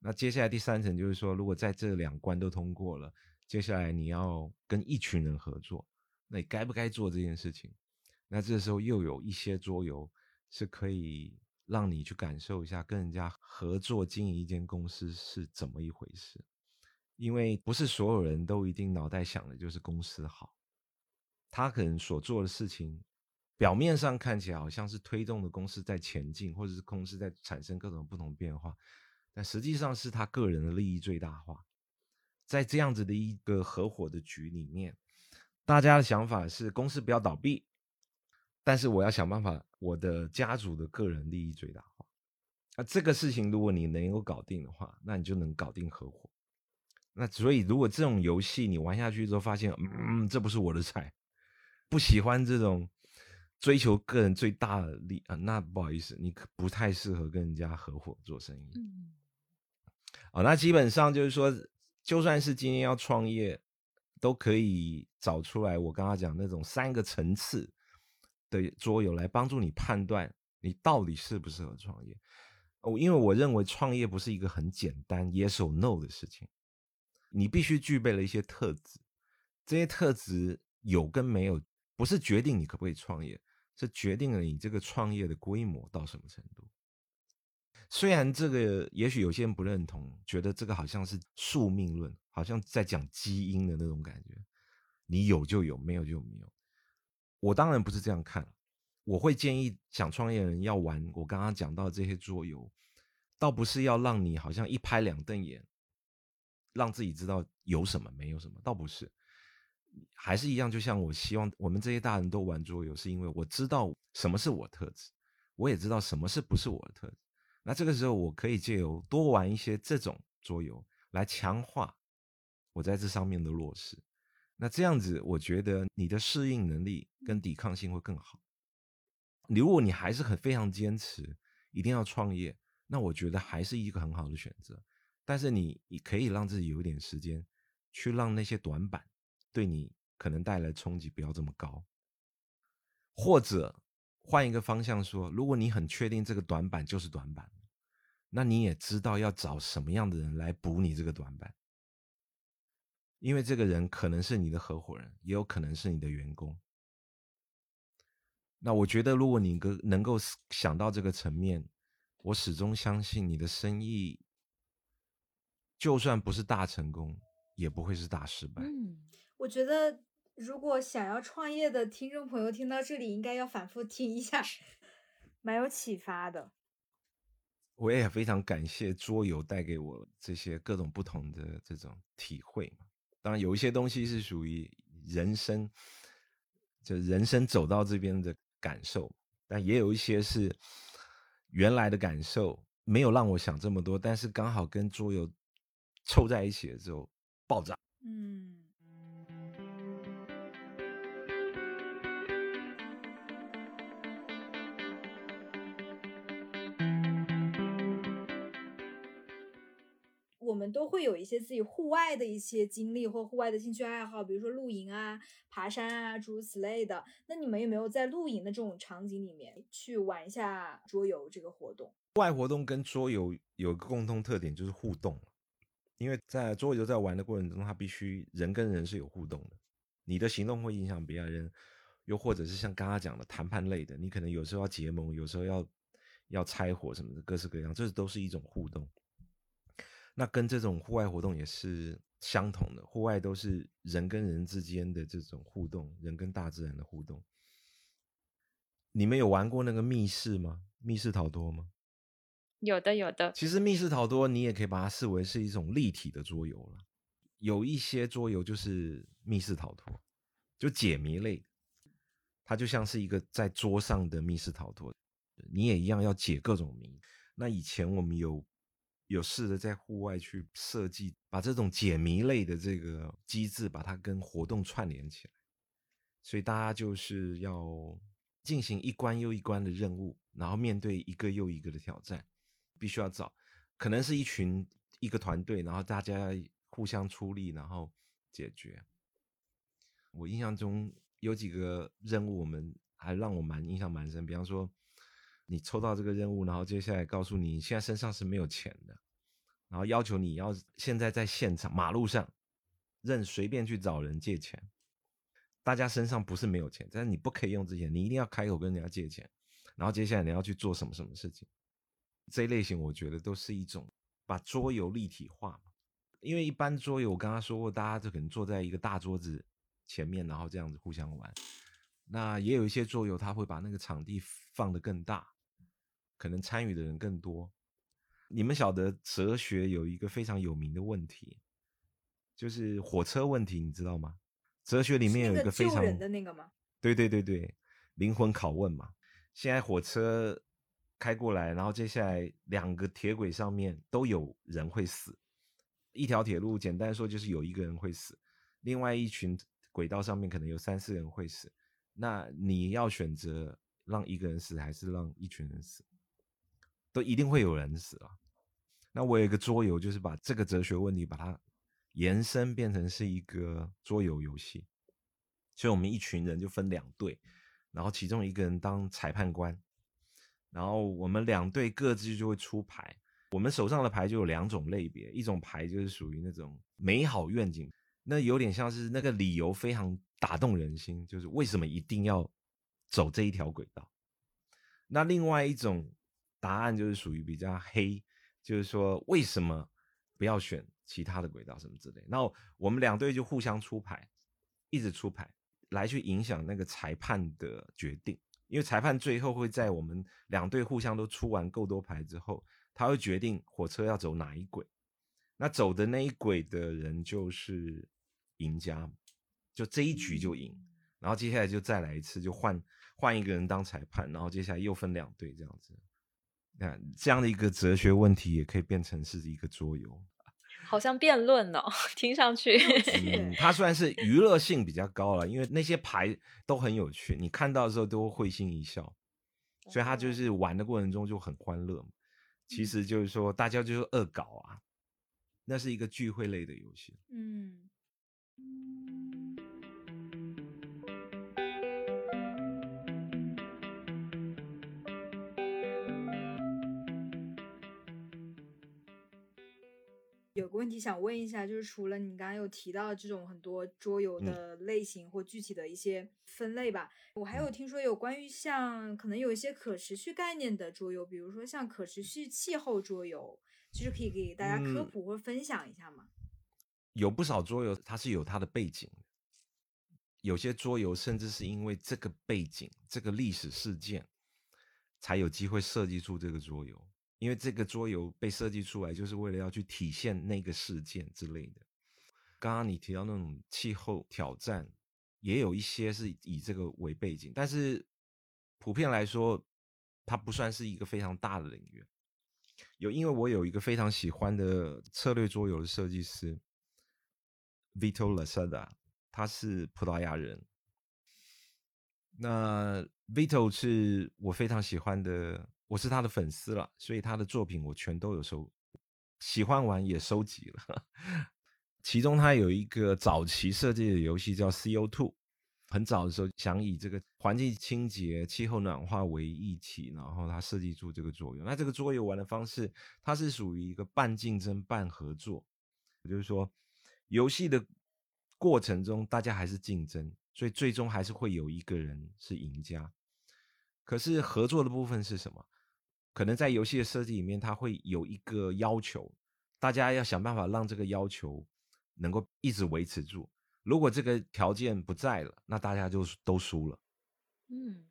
那接下来第三层就是说，如果在这两关都通过了，接下来你要跟一群人合作，那你该不该做这件事情？那这时候又有一些桌游是可以让你去感受一下，跟人家合作经营一间公司是怎么一回事。因为不是所有人都一定脑袋想的就是公司好，他可能所做的事情，表面上看起来好像是推动的公司在前进，或者是公司在产生各种不同变化，但实际上是他个人的利益最大化。在这样子的一个合伙的局里面，大家的想法是公司不要倒闭，但是我要想办法我的家族的个人利益最大化。那这个事情如果你能够搞定的话，那你就能搞定合伙。那所以，如果这种游戏你玩下去之后，发现嗯，这不是我的菜，不喜欢这种追求个人最大的利啊，那不好意思，你可不太适合跟人家合伙做生意。嗯，啊，那基本上就是说，就算是今天要创业，都可以找出来我刚刚讲那种三个层次的桌游来帮助你判断你到底适不适合创业。哦，因为我认为创业不是一个很简单 yes or no 的事情。你必须具备了一些特质，这些特质有跟没有，不是决定你可不可以创业，是决定了你这个创业的规模到什么程度。虽然这个也许有些人不认同，觉得这个好像是宿命论，好像在讲基因的那种感觉，你有就有，没有就没有。我当然不是这样看，我会建议想创业的人要玩我刚刚讲到这些桌游，倒不是要让你好像一拍两瞪眼。让自己知道有什么没有什么，倒不是，还是一样。就像我希望我们这些大人都玩桌游，是因为我知道什么是我特质，我也知道什么是不是我的特质。那这个时候，我可以借由多玩一些这种桌游来强化我在这上面的弱势。那这样子，我觉得你的适应能力跟抵抗性会更好。如果你还是很非常坚持一定要创业，那我觉得还是一个很好的选择。但是你，你可以让自己有一点时间，去让那些短板对你可能带来冲击不要这么高，或者换一个方向说，如果你很确定这个短板就是短板，那你也知道要找什么样的人来补你这个短板。因为这个人可能是你的合伙人，也有可能是你的员工。那我觉得，如果你能能够想到这个层面，我始终相信你的生意，就算不是大成功，也不会是大失败。嗯，我觉得如果想要创业的听众朋友听到这里，应该要反复听一下，蛮有启发的。我也非常感谢桌游带给我这些各种不同的这种体会嘛。当然，有一些东西是属于人生，就人生走到这边的。感受，但也有一些是原来的感受，没有让我想这么多，但是刚好跟桌游凑在一起了之后爆炸。嗯。我们都会有一些自己户外的一些经历或户外的兴趣爱好，比如说露营啊、爬山啊，诸如此类的。那你们有没有在露营的这种场景里面去玩一下桌游这个活动？户外活动跟桌游有一个共同特点，就是互动。因为在桌游在玩的过程中，它必须人跟人是有互动的，你的行动会影响别人，又或者是像刚刚讲的谈判类的，你可能有时候要结盟，有时候要要拆伙什么的，各式各样，这都是一种互动。那跟这种户外活动也是相同的，户外都是人跟人之间的这种互动，人跟大自然的互动。你们有玩过那个密室吗？密室逃脱吗？有的，有的。其实密室逃脱你也可以把它视为是一种立体的桌游了。有一些桌游就是密室逃脱，就解谜类，它就像是一个在桌上的密室逃脱，你也一样要解各种谜。那以前我们有。有试着在户外去设计，把这种解谜类的这个机制，把它跟活动串联起来。所以大家就是要进行一关又一关的任务，然后面对一个又一个的挑战，必须要找，可能是一群一个团队，然后大家互相出力，然后解决。我印象中有几个任务，我们还让我蛮印象蛮深，比方说。你抽到这个任务，然后接下来告诉你，现在身上是没有钱的，然后要求你要现在在现场马路上，任随便去找人借钱。大家身上不是没有钱，但是你不可以用这些，你一定要开口跟人家借钱。然后接下来你要去做什么什么事情？这一类型我觉得都是一种把桌游立体化嘛。因为一般桌游我刚刚说过，大家就可能坐在一个大桌子前面，然后这样子互相玩。那也有一些桌游，他会把那个场地放得更大。可能参与的人更多。你们晓得哲学有一个非常有名的问题，就是火车问题，你知道吗？哲学里面有一个非常的那个吗？对对对对，灵魂拷问嘛。现在火车开过来，然后接下来两个铁轨上面都有人会死。一条铁路简单说就是有一个人会死，另外一群轨道上面可能有三四人会死。那你要选择让一个人死，还是让一群人死？都一定会有人死啊！那我有一个桌游，就是把这个哲学问题把它延伸变成是一个桌游游戏。所以我们一群人就分两队，然后其中一个人当裁判官，然后我们两队各自就会出牌。我们手上的牌就有两种类别，一种牌就是属于那种美好愿景，那有点像是那个理由非常打动人心，就是为什么一定要走这一条轨道。那另外一种。答案就是属于比较黑，就是说为什么不要选其他的轨道什么之类。那我们两队就互相出牌，一直出牌来去影响那个裁判的决定，因为裁判最后会在我们两队互相都出完够多牌之后，他会决定火车要走哪一轨。那走的那一轨的人就是赢家，就这一局就赢。然后接下来就再来一次，就换换一个人当裁判，然后接下来又分两队这样子。那这样的一个哲学问题也可以变成是一个桌游，好像辩论哦，听上去。嗯，它虽然是娱乐性比较高了，因为那些牌都很有趣，你看到的时候都会心一笑，所以它就是玩的过程中就很欢乐。其实就是说，大家就是恶搞啊，那是一个聚会类的游戏。嗯。个问题想问一下，就是除了你刚刚有提到这种很多桌游的类型或具体的一些分类吧，我还有听说有关于像可能有一些可持续概念的桌游，比如说像可持续气候桌游，就是可以给大家科普或分享一下吗？有不少桌游它是有它的背景的，有些桌游甚至是因为这个背景、这个历史事件，才有机会设计出这个桌游。因为这个桌游被设计出来，就是为了要去体现那个事件之类的。刚刚你提到那种气候挑战，也有一些是以这个为背景，但是普遍来说，它不算是一个非常大的领域。有，因为我有一个非常喜欢的策略桌游的设计师，Vito Lasada，他是葡萄牙人。那 Vito 是我非常喜欢的。我是他的粉丝了，所以他的作品我全都有收，喜欢玩也收集了。其中他有一个早期设计的游戏叫 CO2，很早的时候想以这个环境清洁、气候暖化为一体，然后他设计出这个作用。那这个桌游玩的方式，它是属于一个半竞争半合作，也就是说，游戏的过程中大家还是竞争，所以最终还是会有一个人是赢家。可是合作的部分是什么？可能在游戏的设计里面，它会有一个要求，大家要想办法让这个要求能够一直维持住。如果这个条件不在了，那大家就都输了。嗯，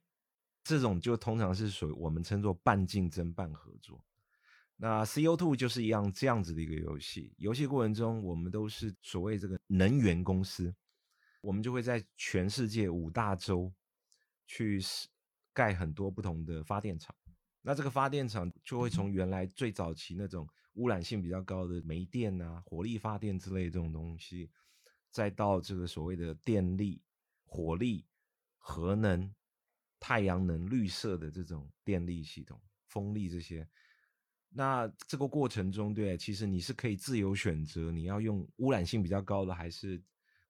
这种就通常是属于我们称作半竞争半合作。那 CO Two 就是一样这样子的一个游戏。游戏过程中，我们都是所谓这个能源公司，我们就会在全世界五大洲去盖很多不同的发电厂。那这个发电厂就会从原来最早期那种污染性比较高的煤电啊、火力发电之类这种东西，再到这个所谓的电力、火力、核能、太阳能、绿色的这种电力系统、风力这些。那这个过程中，对，其实你是可以自由选择你要用污染性比较高的还是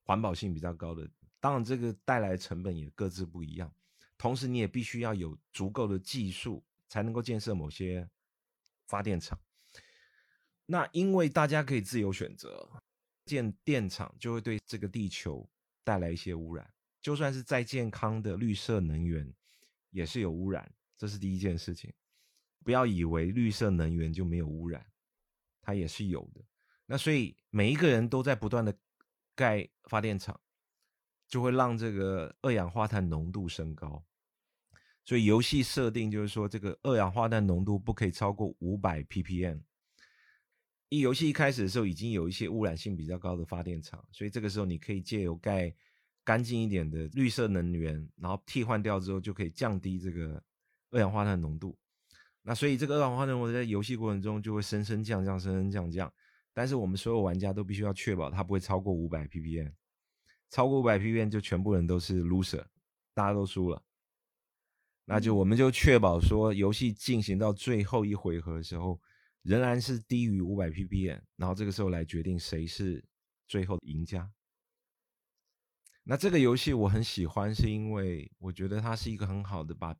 环保性比较高的。当然，这个带来的成本也各自不一样。同时，你也必须要有足够的技术。才能够建设某些发电厂。那因为大家可以自由选择建电厂，就会对这个地球带来一些污染。就算是再健康的绿色能源，也是有污染。这是第一件事情。不要以为绿色能源就没有污染，它也是有的。那所以每一个人都在不断的盖发电厂，就会让这个二氧化碳浓度升高。所以游戏设定就是说，这个二氧化碳浓度不可以超过五百 ppm。一游戏一开始的时候，已经有一些污染性比较高的发电厂，所以这个时候你可以借由盖干净一点的绿色能源，然后替换掉之后，就可以降低这个二氧化碳浓度。那所以这个二氧化碳浓度在游戏过程中就会升升降降、升升降降。但是我们所有玩家都必须要确保它不会超过五百 ppm，超过五百 ppm 就全部人都是 loser，大家都输了。那就我们就确保说，游戏进行到最后一回合的时候，仍然是低于五百 ppm，然后这个时候来决定谁是最后的赢家。那这个游戏我很喜欢，是因为我觉得它是一个很好的把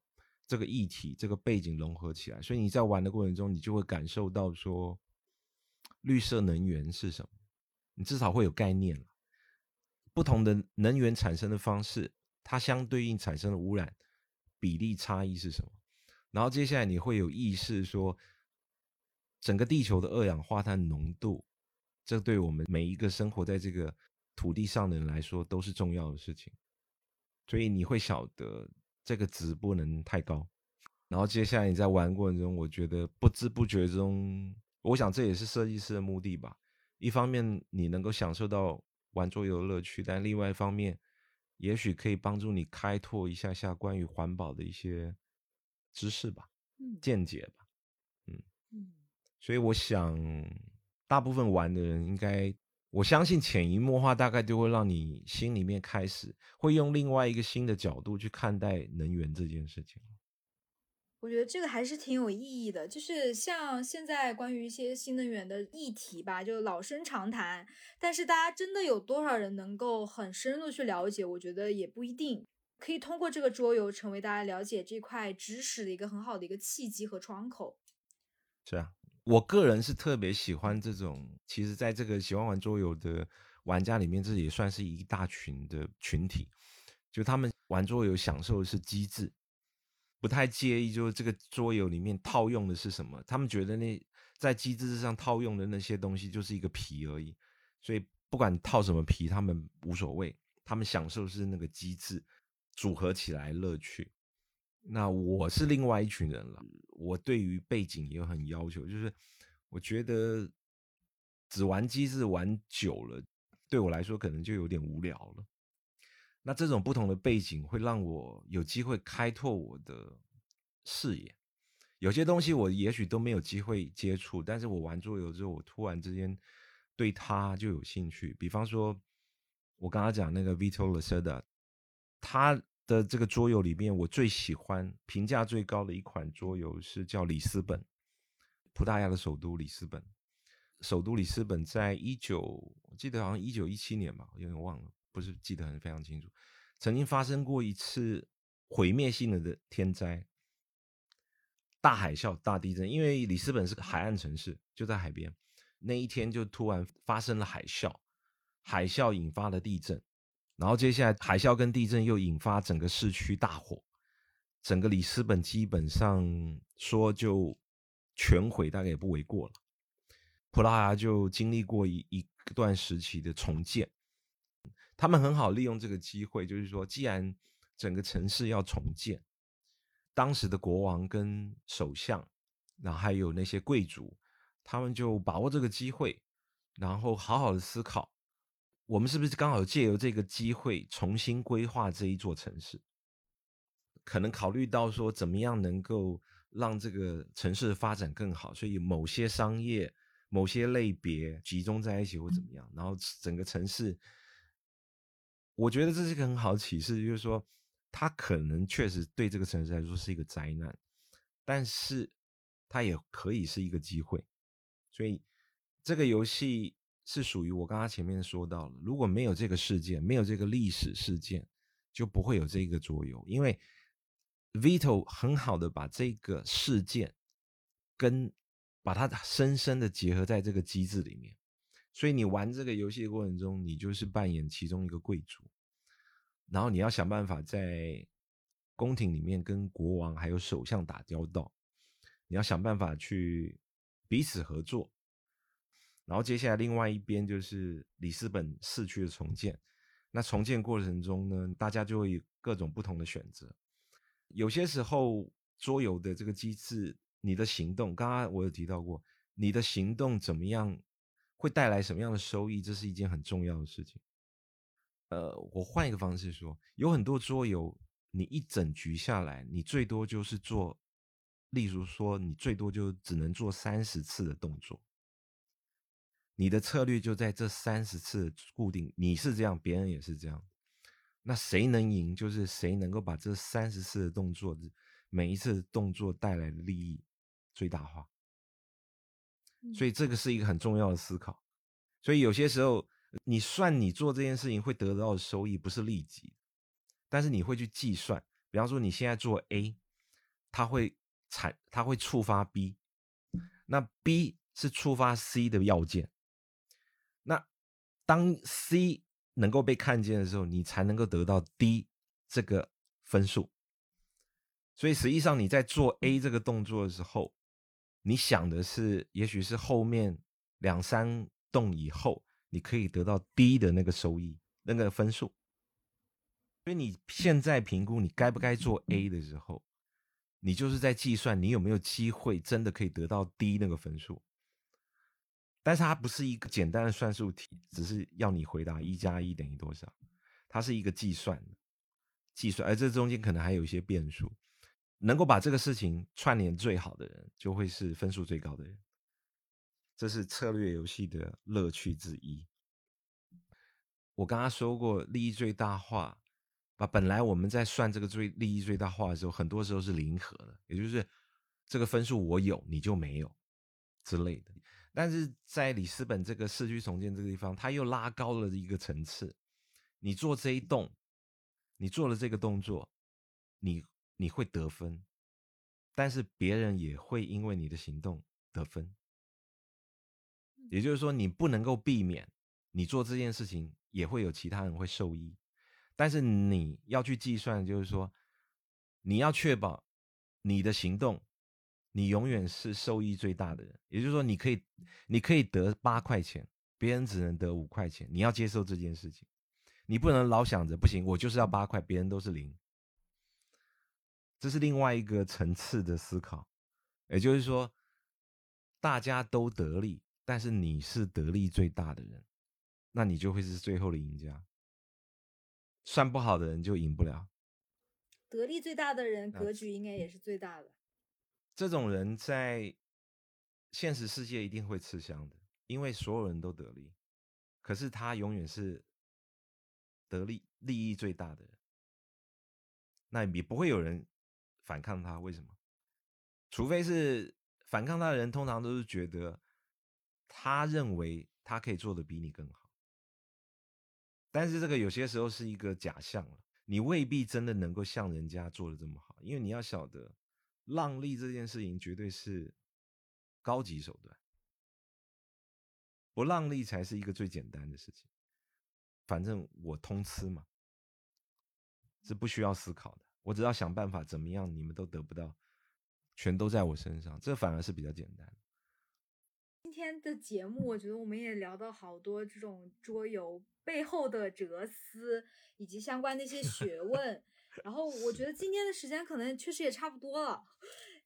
这个议题、这个背景融合起来，所以你在玩的过程中，你就会感受到说，绿色能源是什么，你至少会有概念了。不同的能源产生的方式，它相对应产生的污染。比例差异是什么？然后接下来你会有意识说，整个地球的二氧化碳浓度，这对我们每一个生活在这个土地上的人来说都是重要的事情。所以你会晓得这个值不能太高。然后接下来你在玩过程中，我觉得不知不觉中，我想这也是设计师的目的吧。一方面你能够享受到玩桌游的乐趣，但另外一方面。也许可以帮助你开拓一下下关于环保的一些知识吧，见解吧，嗯。嗯，所以我想，大部分玩的人应该，我相信潜移默化，大概就会让你心里面开始会用另外一个新的角度去看待能源这件事情。我觉得这个还是挺有意义的，就是像现在关于一些新能源的议题吧，就老生常谈，但是大家真的有多少人能够很深入去了解？我觉得也不一定。可以通过这个桌游成为大家了解这块知识的一个很好的一个契机和窗口。是啊，我个人是特别喜欢这种，其实在这个喜欢玩桌游的玩家里面，这也算是一大群的群体。就他们玩桌游享受的是机制，不太介意就是这个桌游里面套用的是什么。他们觉得那在机制上套用的那些东西就是一个皮而已，所以不管套什么皮，他们无所谓。他们享受是那个机制组合起来乐趣。那我是另外一群人了，我对于背景也很要求，就是我觉得只玩机制玩久了，对我来说可能就有点无聊了。那这种不同的背景会让我有机会开拓我的视野，有些东西我也许都没有机会接触，但是我玩桌游之后，我突然之间对它就有兴趣。比方说，我刚刚讲那个 Vito l a s e d a 他的这个桌游里面，我最喜欢、评价最高的一款桌游是叫里斯本，葡萄牙的首都里斯本。首都里斯本在一九，我记得好像一九一七年吧，我有点忘了。不是记得很非常清楚，曾经发生过一次毁灭性的的天灾，大海啸、大地震。因为里斯本是个海岸城市，就在海边，那一天就突然发生了海啸，海啸引发了地震，然后接下来海啸跟地震又引发整个市区大火，整个里斯本基本上说就全毁，大概也不为过了。葡萄牙就经历过一一段时期的重建。他们很好利用这个机会，就是说，既然整个城市要重建，当时的国王跟首相，然后还有那些贵族，他们就把握这个机会，然后好好的思考，我们是不是刚好借由这个机会重新规划这一座城市？可能考虑到说，怎么样能够让这个城市的发展更好，所以某些商业、某些类别集中在一起，或怎么样，然后整个城市。我觉得这是一个很好的启示，就是说，它可能确实对这个城市来说是一个灾难，但是它也可以是一个机会。所以这个游戏是属于我刚刚前面说到了，如果没有这个事件，没有这个历史事件，就不会有这个桌游。因为 Vito 很好的把这个事件跟把它深深的结合在这个机制里面。所以你玩这个游戏的过程中，你就是扮演其中一个贵族，然后你要想办法在宫廷里面跟国王还有首相打交道，你要想办法去彼此合作，然后接下来另外一边就是里斯本市区的重建。那重建过程中呢，大家就会有各种不同的选择。有些时候桌游的这个机制，你的行动，刚刚我有提到过，你的行动怎么样？会带来什么样的收益？这是一件很重要的事情。呃，我换一个方式说，有很多桌游，你一整局下来，你最多就是做，例如说，你最多就只能做三十次的动作。你的策略就在这三十次固定，你是这样，别人也是这样。那谁能赢，就是谁能够把这三十次的动作，每一次动作带来的利益最大化。所以这个是一个很重要的思考。所以有些时候，你算你做这件事情会得到的收益不是立即，但是你会去计算。比方说你现在做 A，它会产，它会触发 B，那 B 是触发 C 的要件。那当 C 能够被看见的时候，你才能够得到 D 这个分数。所以实际上你在做 A 这个动作的时候，你想的是，也许是后面两三栋以后，你可以得到低的那个收益、那个分数。所以你现在评估你该不该做 A 的时候，你就是在计算你有没有机会真的可以得到低那个分数。但是它不是一个简单的算术题，只是要你回答一加一等于多少，它是一个计算计算，而这中间可能还有一些变数。能够把这个事情串联最好的人，就会是分数最高的人。这是策略游戏的乐趣之一。我刚刚说过，利益最大化，把本来我们在算这个最利益最大化的时候，很多时候是零和的，也就是这个分数我有，你就没有之类的。但是在里斯本这个市区重建这个地方，它又拉高了一个层次。你做这一栋，你做了这个动作，你。你会得分，但是别人也会因为你的行动得分，也就是说，你不能够避免你做这件事情也会有其他人会受益，但是你要去计算，就是说你要确保你的行动，你永远是受益最大的人。也就是说，你可以你可以得八块钱，别人只能得五块钱，你要接受这件事情，你不能老想着不行，我就是要八块，别人都是零。这是另外一个层次的思考，也就是说，大家都得利，但是你是得利最大的人，那你就会是最后的赢家。算不好的人就赢不了。得利最大的人，格局应该也是最大的。这种人在现实世界一定会吃香的，因为所有人都得利，可是他永远是得利利益最大的人，那也不会有人反抗他。为什么？除非是反抗他的人，通常都是觉得他认为他可以做的比你更好，但是这个有些时候是一个假象了，你未必真的能够像人家做的这么好，因为你要晓得。让利这件事情绝对是高级手段，不让利才是一个最简单的事情。反正我通吃嘛，是不需要思考的，我只要想办法怎么样，你们都得不到，全都在我身上，这反而是比较简单。今天的节目，我觉得我们也聊到好多这种桌游背后的哲思，以及相关的一些 学问。然后我觉得今天的时间可能确实也差不多了。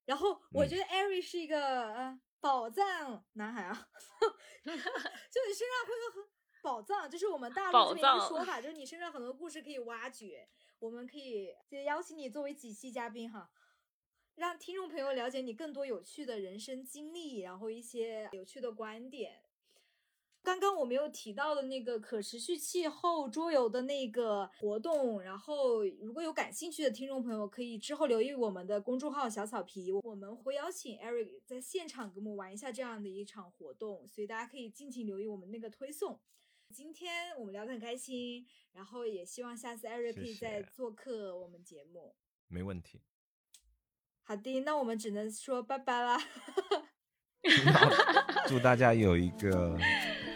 然后我觉得艾瑞是一个呃宝藏男孩啊，就你身上会有很宝藏，就是我们大陆这边一个说法，就是你身上很多故事可以挖掘。我们可以就邀请你作为几期嘉宾哈，让听众朋友了解你更多有趣的人生经历，然后一些有趣的观点。刚刚我没有提到的那个可持续气候桌游的那个活动，然后如果有感兴趣的听众朋友，可以之后留意我们的公众号小草皮，我们会邀请 Eric 在现场给我们玩一下这样的一场活动，所以大家可以尽情留意我们那个推送。今天我们聊得很开心，然后也希望下次 Eric 可以再做客我们节目。没问题。好的，那我们只能说拜拜啦。祝大家有一个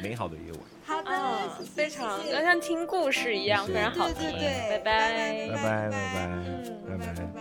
美好的夜晚。好的，非常要像听故事一样，非常好听。对对对，拜拜拜拜拜拜拜，拜拜。